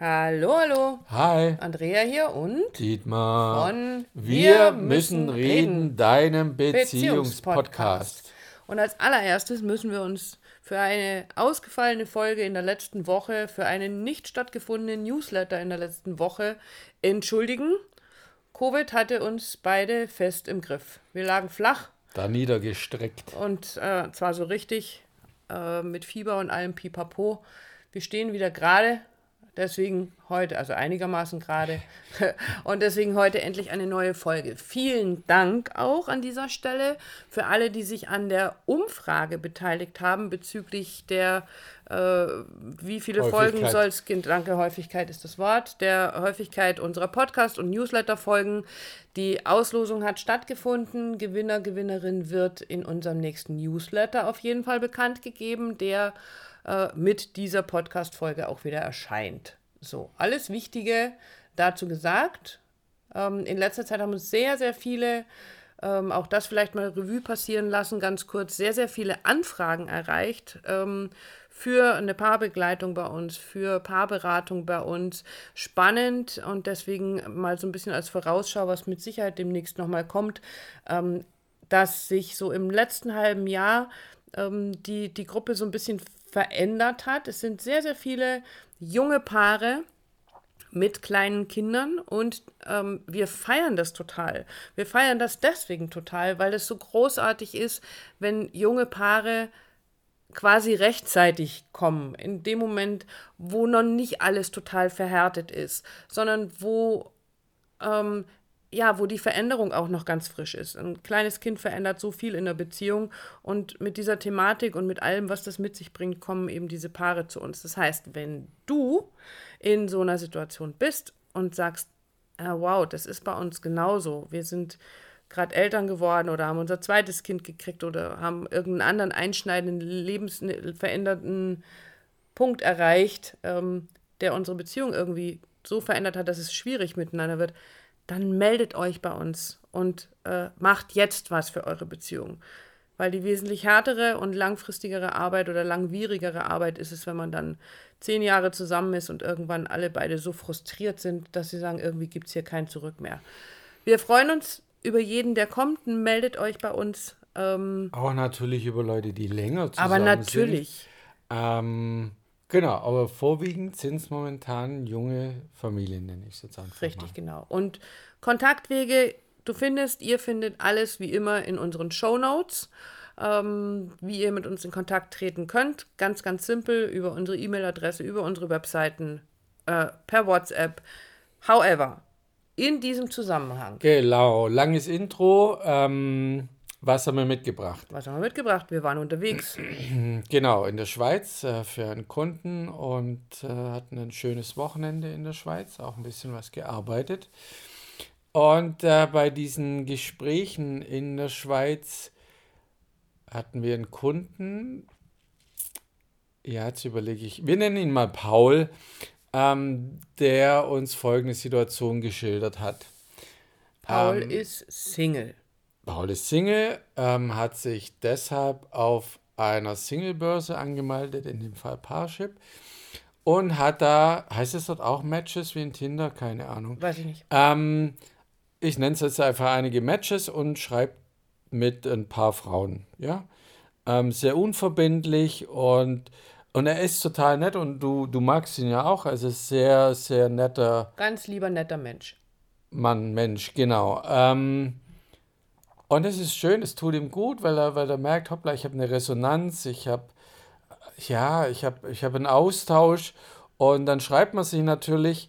Hallo, hallo. Hi. Andrea hier und Dietmar. von Wir müssen reden, deinem Beziehungspodcast. Und als allererstes müssen wir uns für eine ausgefallene Folge in der letzten Woche, für einen nicht stattgefundenen Newsletter in der letzten Woche entschuldigen. Covid hatte uns beide fest im Griff. Wir lagen flach Da niedergestreckt. und äh, zwar so richtig äh, mit Fieber und allem Pipapo. Wir stehen wieder gerade, deswegen heute, also einigermaßen gerade, und deswegen heute endlich eine neue Folge. Vielen Dank auch an dieser Stelle für alle, die sich an der Umfrage beteiligt haben bezüglich der, äh, wie viele Folgen soll es. Danke, Häufigkeit ist das Wort, der Häufigkeit unserer Podcast- und Newsletter-Folgen. Die Auslosung hat stattgefunden. Gewinner, Gewinnerin wird in unserem nächsten Newsletter auf jeden Fall bekannt gegeben, der äh, mit dieser Podcast-Folge auch wieder erscheint. So, alles Wichtige dazu gesagt. Ähm, in letzter Zeit haben uns sehr, sehr viele, ähm, auch das vielleicht mal Revue passieren lassen, ganz kurz, sehr, sehr viele Anfragen erreicht ähm, für eine Paarbegleitung bei uns, für Paarberatung bei uns. Spannend und deswegen mal so ein bisschen als Vorausschau, was mit Sicherheit demnächst nochmal kommt, ähm, dass sich so im letzten halben Jahr ähm, die, die Gruppe so ein bisschen verändert hat. Es sind sehr, sehr viele junge Paare, mit kleinen Kindern und ähm, wir feiern das total. Wir feiern das deswegen total, weil es so großartig ist, wenn junge Paare quasi rechtzeitig kommen, in dem Moment, wo noch nicht alles total verhärtet ist, sondern wo ähm, ja, wo die Veränderung auch noch ganz frisch ist. Ein kleines Kind verändert so viel in der Beziehung und mit dieser Thematik und mit allem, was das mit sich bringt, kommen eben diese Paare zu uns. Das heißt, wenn du in so einer Situation bist und sagst, ah, wow, das ist bei uns genauso, wir sind gerade Eltern geworden oder haben unser zweites Kind gekriegt oder haben irgendeinen anderen einschneidenden, lebensverändernden Punkt erreicht, ähm, der unsere Beziehung irgendwie so verändert hat, dass es schwierig miteinander wird, dann meldet euch bei uns und äh, macht jetzt was für eure Beziehung. Weil die wesentlich härtere und langfristigere Arbeit oder langwierigere Arbeit ist es, wenn man dann zehn Jahre zusammen ist und irgendwann alle beide so frustriert sind, dass sie sagen, irgendwie gibt es hier kein Zurück mehr. Wir freuen uns über jeden, der kommt. Meldet euch bei uns. Ähm, Auch natürlich über Leute, die länger zusammen aber natürlich. sind. Ähm, genau, aber vorwiegend sind es momentan junge Familien, nenne ich es jetzt einfach Richtig, mal. genau. Und Kontaktwege, du findest, ihr findet alles wie immer in unseren Show Notes, ähm, wie ihr mit uns in Kontakt treten könnt. Ganz, ganz simpel über unsere E-Mail-Adresse, über unsere Webseiten, äh, per WhatsApp. However, in diesem Zusammenhang, Genau, langes Intro. Ähm, was haben wir mitgebracht? was haben wir mitgebracht? Wir waren unterwegs. Genau, in der Schweiz äh, für einen Kunden und äh, hatten ein schönes Wochenende in der Schweiz, auch ein bisschen was gearbeitet. Und äh, bei diesen Gesprächen in der Schweiz hatten wir einen Kunden, ja, jetzt überlege ich, wir nennen ihn mal Paul, ähm, der uns folgende Situation geschildert hat. Paul Ähm, ist Single. Paul ist Single, ähm, hat sich deshalb auf einer Singlebörse angemeldet, in dem Fall Parship, und hat da, heißt es dort auch Matches wie in Tinder? Keine Ahnung. Weiß ich nicht. Ähm, ich nenne es jetzt einfach einige Matches und schreibt mit ein paar Frauen, ja. Ähm, sehr unverbindlich und, und er ist total nett und du, du magst ihn ja auch, also sehr, sehr netter Ganz lieber, netter Mensch. Mann, Mensch, genau. Ähm, und es ist schön, es tut ihm gut, weil er, weil er merkt, hoppla, ich habe eine Resonanz, ich habe, ja, ich habe ich hab einen Austausch. Und dann schreibt man sich natürlich,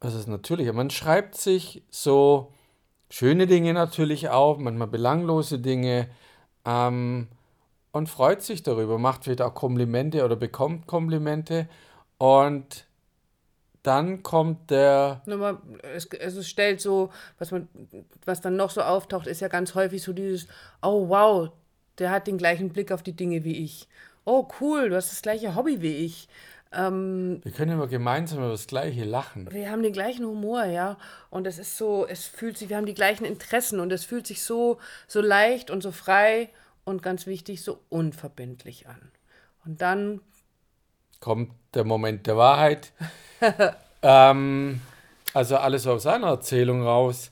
was ist natürlich, man schreibt sich so schöne Dinge natürlich auch, manchmal belanglose Dinge ähm, und freut sich darüber, macht vielleicht auch Komplimente oder bekommt Komplimente. Und dann kommt der Nur mal, es, es stellt so, was man, was dann noch so auftaucht, ist ja ganz häufig so dieses, oh wow, der hat den gleichen Blick auf die Dinge wie ich. Oh cool, du hast das gleiche Hobby wie ich. Ähm, Wir können immer gemeinsam über das Gleiche lachen. wir haben den gleichen Humor, ja. Und es ist so, es fühlt sich, wir haben die gleichen Interessen und es fühlt sich so, so leicht und so frei und ganz wichtig, so unverbindlich an. Und dann kommt der Moment der Wahrheit. ähm, also alles aus seiner Erzählung raus.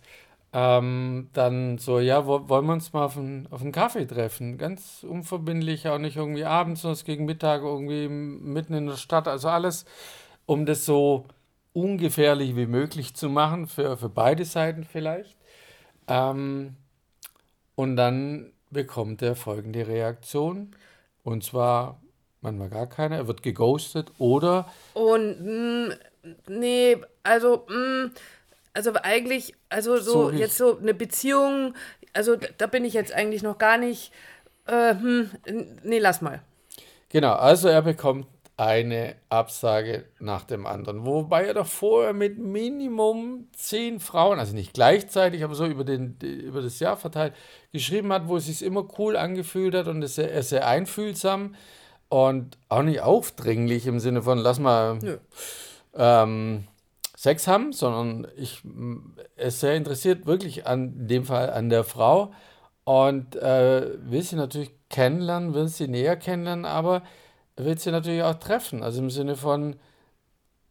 Ähm, dann so, ja, wo, wollen wir uns mal auf einen, auf einen Kaffee treffen? Ganz unverbindlich, auch nicht irgendwie abends, sondern gegen Mittag irgendwie mitten in der Stadt. Also alles, um das so ungefährlich wie möglich zu machen, für, für beide Seiten vielleicht. Ähm, und dann bekommt er folgende Reaktion. Und zwar manchmal gar keine, er wird geghostet oder. Und mh, mm, nee, also mh, mm, also eigentlich, also so, so jetzt so eine Beziehung, also da bin ich jetzt eigentlich noch gar nicht. Äh, hm, nee, lass mal. Genau, also er bekommt eine Absage nach dem anderen. Wobei er doch vorher mit Minimum zehn Frauen, also nicht gleichzeitig, aber so über, den, über das Jahr verteilt, geschrieben hat, wo es sich immer cool angefühlt hat und er sehr, sehr einfühlsam und auch nicht aufdringlich im Sinne von, lass mal ähm, Sex haben, sondern ich, er ist sehr interessiert wirklich an dem Fall an der Frau und äh, will sie natürlich kennenlernen, will sie näher kennenlernen, aber willst du natürlich auch treffen. Also im Sinne von,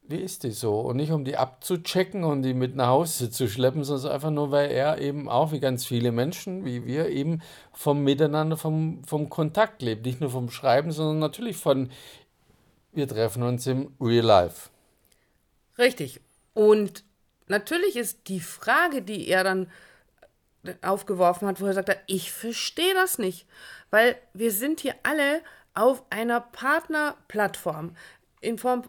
wie ist die so? Und nicht um die abzuchecken und die mit nach Hause zu schleppen, sondern einfach nur, weil er eben auch wie ganz viele Menschen, wie wir, eben vom Miteinander, vom, vom Kontakt lebt. Nicht nur vom Schreiben, sondern natürlich von, wir treffen uns im Real Life. Richtig. Und natürlich ist die Frage, die er dann aufgeworfen hat, wo er sagt, ich verstehe das nicht, weil wir sind hier alle auf einer Partnerplattform. In Form,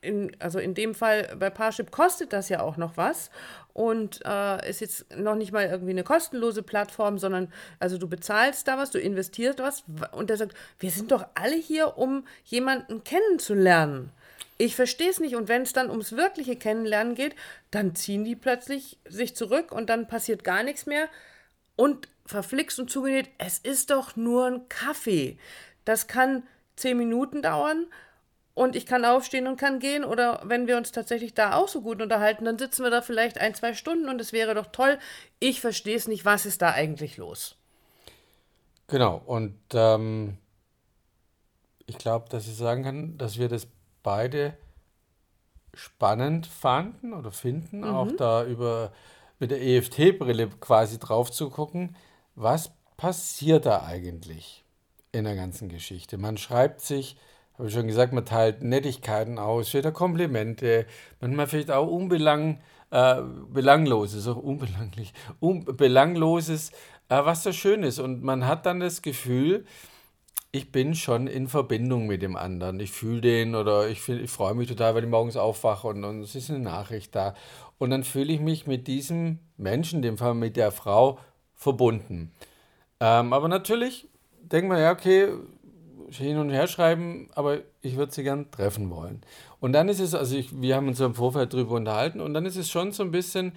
in, also in dem Fall bei Parship kostet das ja auch noch was und äh, ist jetzt noch nicht mal irgendwie eine kostenlose Plattform, sondern also du bezahlst da was, du investierst was und der sagt, wir sind doch alle hier, um jemanden kennenzulernen. Ich verstehe es nicht und wenn es dann ums wirkliche Kennenlernen geht, dann ziehen die plötzlich sich zurück und dann passiert gar nichts mehr und verflixt und zugenäht, es ist doch nur ein Kaffee. Das kann zehn Minuten dauern und ich kann aufstehen und kann gehen. Oder wenn wir uns tatsächlich da auch so gut unterhalten, dann sitzen wir da vielleicht ein, zwei Stunden und es wäre doch toll. Ich verstehe es nicht, was ist da eigentlich los? Genau, und ähm, ich glaube, dass ich sagen kann, dass wir das beide spannend fanden oder finden, mhm. auch da über mit der EFT-Brille quasi drauf zu gucken, was passiert da eigentlich? in der ganzen Geschichte. Man schreibt sich, habe ich schon gesagt, man teilt Nettigkeiten aus, wieder Komplimente, manchmal vielleicht auch unbelang, äh, belangloses, auch unbelanglich, un, äh, was so schön ist. Und man hat dann das Gefühl, ich bin schon in Verbindung mit dem anderen. Ich fühle den oder ich, ich freue mich total, wenn ich morgens aufwache und, und es ist eine Nachricht da. Und dann fühle ich mich mit diesem Menschen, dem Fall mit der Frau, verbunden. Ähm, aber natürlich denkt man, ja, okay, hin und her schreiben, aber ich würde sie gern treffen wollen. Und dann ist es, also ich, wir haben uns im Vorfeld darüber unterhalten, und dann ist es schon so ein bisschen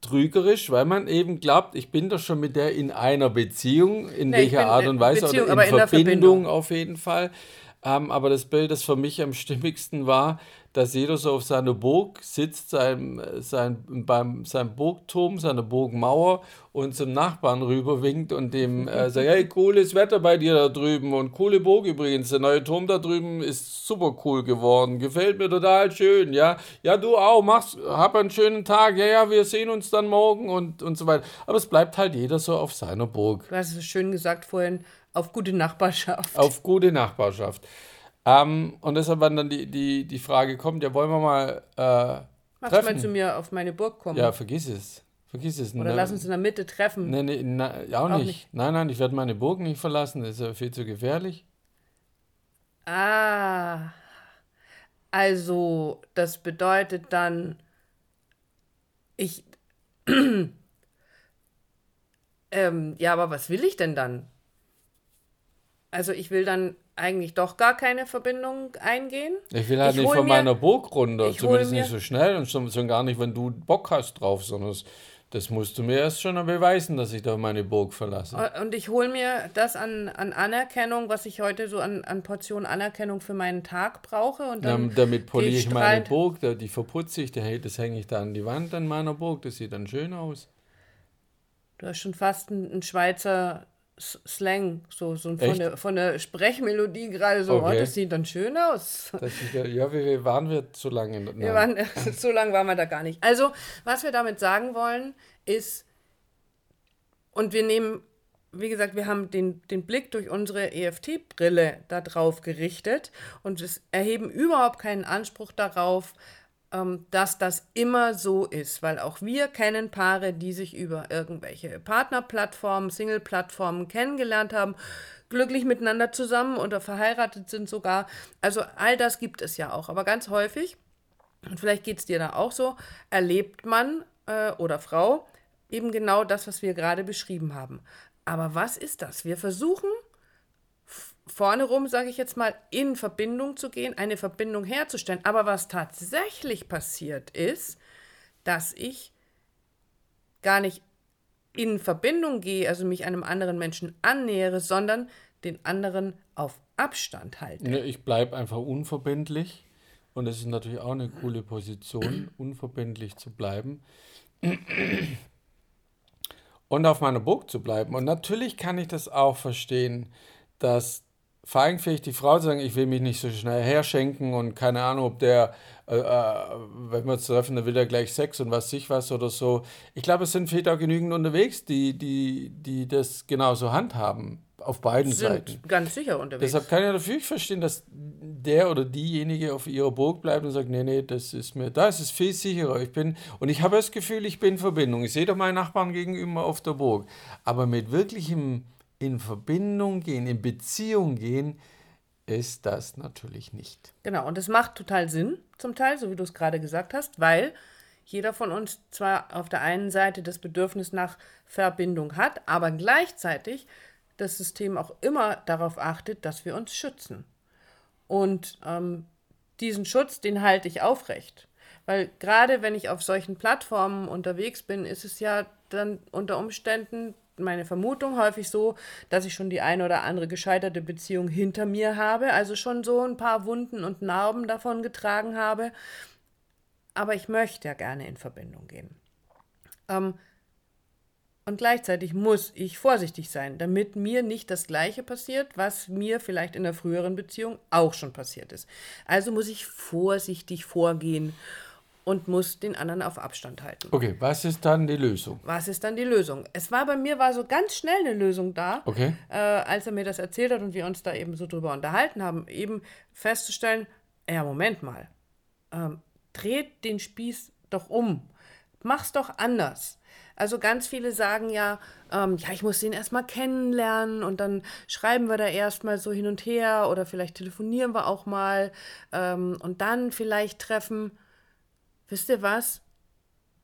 trügerisch, weil man eben glaubt, ich bin doch schon mit der in einer Beziehung, in nee, welcher Art und Weise, Beziehung, oder in, Verbindung, in Verbindung auf jeden Fall. Ähm, aber das Bild, das für mich am stimmigsten war, dass jeder so auf seiner Burg sitzt, sein, sein, beim seinem Burgturm, seiner Burgmauer und zum Nachbarn rüber winkt und dem äh, sagt, hey, cooles Wetter bei dir da drüben und coole Burg übrigens, der neue Turm da drüben ist super cool geworden, gefällt mir total schön, ja, ja, du auch, mach's, hab einen schönen Tag, ja, ja, wir sehen uns dann morgen und, und so weiter. Aber es bleibt halt jeder so auf seiner Burg. Du hast es schön gesagt vorhin, auf gute Nachbarschaft. Auf gute Nachbarschaft. Ähm, und deshalb, wenn dann die, die, die Frage kommt, ja, wollen wir mal äh, Magst treffen? du mal zu mir auf meine Burg kommen? Ja, vergiss es. Vergiss es. Oder ne, lass uns in der Mitte treffen. Nee, nee, na, auch, auch nicht. nicht. Nein, nein, ich werde meine Burg nicht verlassen. Das ist ja viel zu gefährlich. Ah. Also, das bedeutet dann, ich. ähm, ja, aber was will ich denn dann? Also, ich will dann eigentlich doch gar keine Verbindung eingehen. Ich will halt ich nicht von mir, meiner Burg runter, zumindest nicht so schnell und schon, gar nicht, wenn du Bock hast drauf, sondern das, das musst du mir erst schon beweisen, dass ich da meine Burg verlasse. Und ich hole mir das an, an Anerkennung, was ich heute so an, an Portionen Anerkennung für meinen Tag brauche. Und dann ja, damit poliere ich meine Burg, die verputze ich, das hänge ich da an die Wand an meiner Burg, das sieht dann schön aus. Du hast schon fast einen Schweizer Slang, so, so von, der, von der Sprechmelodie gerade so, okay. oh, das sieht dann schön aus. Ja, ja, wie waren wir so lange? Wir waren, so lange waren wir da gar nicht. Also, was wir damit sagen wollen, ist, und wir nehmen, wie gesagt, wir haben den, den Blick durch unsere EFT-Brille da drauf gerichtet und es erheben überhaupt keinen Anspruch darauf, dass das immer so ist, weil auch wir kennen Paare, die sich über irgendwelche Partnerplattformen, Single-Plattformen kennengelernt haben, glücklich miteinander zusammen oder verheiratet sind sogar. Also all das gibt es ja auch, aber ganz häufig, und vielleicht geht es dir da auch so, erlebt man äh, oder Frau eben genau das, was wir gerade beschrieben haben. Aber was ist das? Wir versuchen vorne rum, sage ich jetzt mal, in Verbindung zu gehen, eine Verbindung herzustellen. Aber was tatsächlich passiert ist, dass ich gar nicht in Verbindung gehe, also mich einem anderen Menschen annähere, sondern den anderen auf Abstand halte. Ne, ich bleibe einfach unverbindlich und das ist natürlich auch eine coole Position, unverbindlich zu bleiben und auf meiner Burg zu bleiben. Und natürlich kann ich das auch verstehen, dass feigenfähig die Frau zu sagen, ich will mich nicht so schnell herschenken und keine Ahnung, ob der, äh, äh, wenn wir uns treffen, dann will er gleich Sex und was sich was oder so. Ich glaube, es sind Väter genügend unterwegs, die, die, die das genauso handhaben, auf beiden sind Seiten. ganz sicher unterwegs. Deshalb kann ich natürlich verstehen, dass der oder diejenige auf ihrer Burg bleibt und sagt, nee, nee, das ist mir, da ist es viel sicherer. Ich bin, und ich habe das Gefühl, ich bin in Verbindung. Ich sehe doch meinen Nachbarn gegenüber auf der Burg. Aber mit wirklichem in Verbindung gehen, in Beziehung gehen, ist das natürlich nicht. Genau, und es macht total Sinn, zum Teil, so wie du es gerade gesagt hast, weil jeder von uns zwar auf der einen Seite das Bedürfnis nach Verbindung hat, aber gleichzeitig das System auch immer darauf achtet, dass wir uns schützen. Und ähm, diesen Schutz, den halte ich aufrecht. Weil gerade wenn ich auf solchen Plattformen unterwegs bin, ist es ja dann unter Umständen meine Vermutung häufig so, dass ich schon die eine oder andere gescheiterte Beziehung hinter mir habe, also schon so ein paar Wunden und Narben davon getragen habe. Aber ich möchte ja gerne in Verbindung gehen. Ähm, und gleichzeitig muss ich vorsichtig sein, damit mir nicht das Gleiche passiert, was mir vielleicht in der früheren Beziehung auch schon passiert ist. Also muss ich vorsichtig vorgehen und muss den anderen auf Abstand halten. Okay, was ist dann die Lösung? Was ist dann die Lösung? Es war bei mir war so ganz schnell eine Lösung da, okay. äh, als er mir das erzählt hat und wir uns da eben so drüber unterhalten haben, eben festzustellen, ja, Moment mal, ähm, dreht den Spieß doch um, mach's doch anders. Also ganz viele sagen ja, ähm, ja, ich muss den erstmal kennenlernen und dann schreiben wir da erstmal so hin und her oder vielleicht telefonieren wir auch mal ähm, und dann vielleicht treffen wisst ihr was?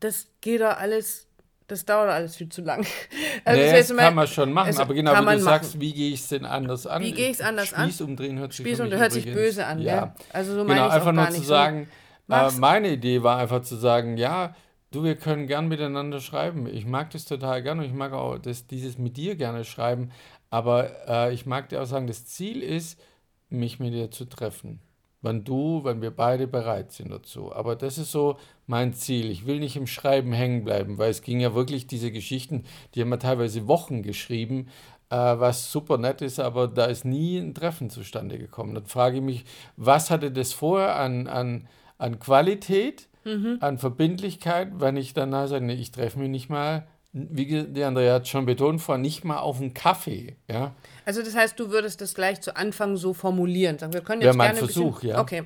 Das geht doch alles, das dauert alles viel zu lang. Also nee, das kann man schon machen, aber genau wie du machen. sagst, wie gehe ich es denn anders an? Wie gehe ich es anders Spieß an? Spieß umdrehen hört sich, Spieß umdrehen hört sich böse an, ja. ja. Also so genau, einfach nur zu sagen, so. äh, meine Idee war einfach zu sagen, ja, du, wir können gern miteinander schreiben. Ich mag das total gern und ich mag auch das, dieses mit dir gerne schreiben, aber äh, ich mag dir auch sagen, das Ziel ist, mich mit dir zu treffen wann du, wenn wir beide bereit sind dazu. Aber das ist so mein Ziel. Ich will nicht im Schreiben hängen bleiben, weil es ging ja wirklich diese Geschichten, die haben wir teilweise Wochen geschrieben, äh, was super nett ist, aber da ist nie ein Treffen zustande gekommen. Dann frage ich mich, was hatte das vorher an, an, an Qualität, mhm. an Verbindlichkeit, wenn ich danach sage, nee, ich treffe mich nicht mal wie der Andrea hat schon betont, vor nicht mal auf einen Kaffee. Ja? Also das heißt, du würdest das gleich zu Anfang so formulieren. Sagen, wir können jetzt Wäre mein Versuch, bisschen, ja. Okay.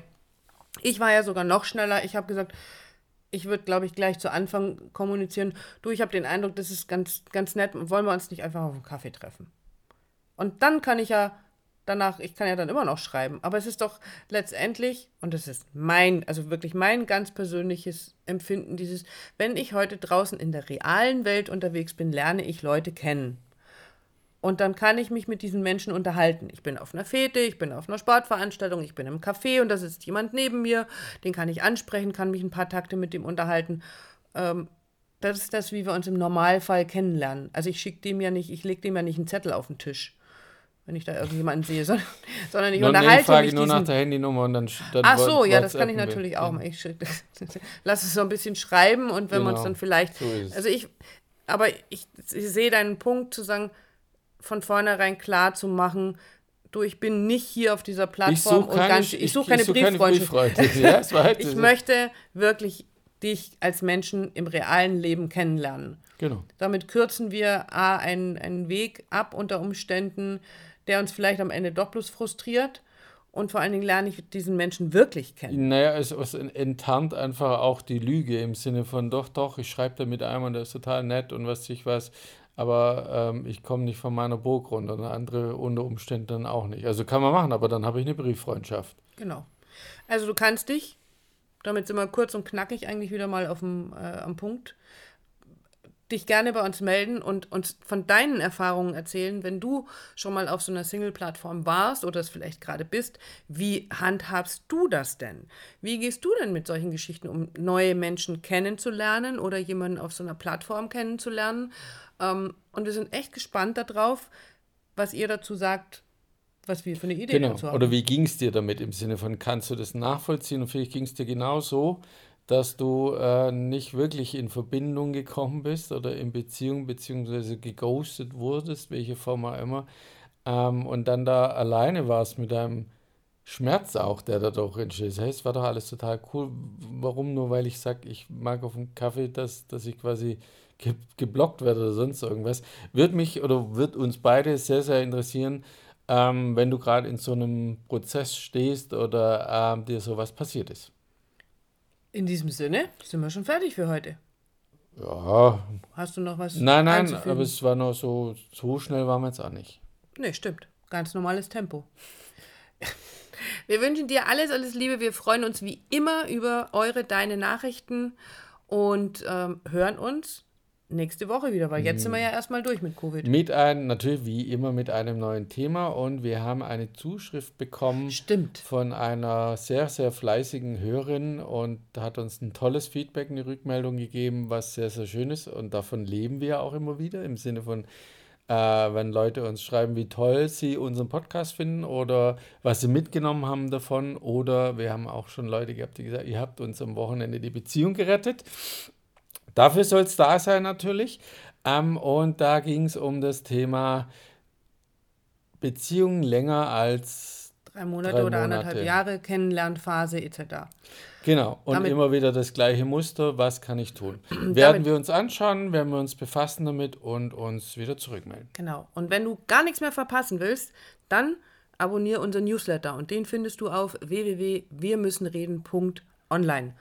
Ich war ja sogar noch schneller. Ich habe gesagt, ich würde, glaube ich, gleich zu Anfang kommunizieren. Du, ich habe den Eindruck, das ist ganz, ganz nett. Wollen wir uns nicht einfach auf einen Kaffee treffen? Und dann kann ich ja danach, ich kann ja dann immer noch schreiben, aber es ist doch letztendlich, und das ist mein, also wirklich mein ganz persönliches Empfinden, dieses, wenn ich heute draußen in der realen Welt unterwegs bin, lerne ich Leute kennen. Und dann kann ich mich mit diesen Menschen unterhalten. Ich bin auf einer Fete, ich bin auf einer Sportveranstaltung, ich bin im Café und da sitzt jemand neben mir, den kann ich ansprechen, kann mich ein paar Takte mit dem unterhalten. Ähm, das ist das, wie wir uns im Normalfall kennenlernen. Also ich schicke dem ja nicht, ich lege dem ja nicht einen Zettel auf den Tisch wenn ich da irgendjemanden sehe, sondern, sondern ich no, unterhalte nee, frage mich nur nach der Handynummer und dann, dann Ach so, ja, das kann ich natürlich auch mal. Ich lass es so ein bisschen schreiben und wenn genau. man es dann vielleicht so also ich aber ich, ich sehe deinen Punkt zu sagen von vornherein klar zu machen, du, ich bin nicht hier auf dieser Ich Plattform und keine, ganz, ich, ich suche keine such keine Brieffreundschaft. Ja, halt Ich möchte wirklich dich als Menschen im realen Leben kennenlernen. Genau. Damit kürzen wir A, einen, einen Weg ab unter Umständen, der uns vielleicht am Ende doch bloß frustriert. Und vor allen Dingen lerne ich diesen Menschen wirklich kennen. Naja, es, es enttarnt einfach auch die Lüge im Sinne von, doch, doch, ich schreibe da mit einem und der ist total nett und was ich was, aber ähm, ich komme nicht von meiner Burg runter und andere unter Umständen dann auch nicht. Also kann man machen, aber dann habe ich eine Brieffreundschaft. Genau. Also du kannst dich, damit sind wir kurz und knackig eigentlich wieder mal auf dem, äh, am Punkt, dich gerne bei uns melden und uns von deinen Erfahrungen erzählen, wenn du schon mal auf so einer Single-Plattform warst oder es vielleicht gerade bist. Wie handhabst du das denn? Wie gehst du denn mit solchen Geschichten um, neue Menschen kennenzulernen oder jemanden auf so einer Plattform kennenzulernen? Ähm, und wir sind echt gespannt darauf, was ihr dazu sagt, was wir für eine Idee Genau. dazu haben. Oder wie ging es dir damit im Sinne von, kannst du das nachvollziehen? Und vielleicht ging es dir genauso, dass du äh, nicht wirklich in Verbindung gekommen bist oder in Beziehung beziehungsweise geghostet wurdest, welche Form auch immer, ähm, und dann da alleine warst mit deinem Schmerz auch, der da doch entsteht. Heißt, es war doch alles total cool. Warum? Nur weil ich sage, ich mag auf dem Kaffee, dass, dass ich quasi ge geblockt werde oder sonst irgendwas. Wird mich oder wird uns beide sehr, sehr interessieren, ähm, wenn du gerade in so einem Prozess stehst oder ähm, dir sowas passiert ist. In diesem Sinne sind wir schon fertig für heute. Ja, Hast du noch was nein, nein, aber es war noch so, so schnell waren wir jetzt auch nicht. Nee, stimmt. Ganz normales Tempo. Wir wünschen dir alles, alles Liebe. Wir freuen uns wie immer über eure, deine Nachrichten und ähm, hören uns nächste Woche wieder, weil jetzt sind wir ja erstmal durch mit Covid. Mit einem, natürlich wie immer mit einem neuen Thema und wir haben eine Zuschrift bekommen Stimmt. von einer sehr, sehr fleißigen Hörerin und hat uns ein tolles Feedback, eine Rückmeldung gegeben, was sehr, sehr schön ist und davon leben wir auch immer wieder im Sinne von, äh, wenn Leute uns schreiben, wie toll sie unseren Podcast finden oder was sie mitgenommen haben davon oder wir haben auch schon Leute gehabt, die gesagt, ihr habt uns am Wochenende die Beziehung gerettet. Dafür soll es da sein natürlich. Ähm, und da ging es um das Thema Beziehung länger als Drei Monate Drei oder Monate. anderthalb Jahre, Kennenlernphase etc. Genau, und Damit- immer wieder das gleiche Muster, was kann ich tun? Werden Damit- wir uns anschauen, werden wir uns befassen damit und uns wieder zurückmelden. Genau. Und wenn du gar nichts mehr verpassen willst, dann abonniere unseren Newsletter und den findest du auf www.wirmüssenreden.online.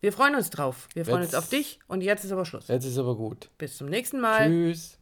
Wir freuen uns drauf. Wir freuen uns Jetzt- auf dich und jetzt ist aber Schluss. Jetzt ist aber gut. Bis zum nächsten Mal. Tschüss.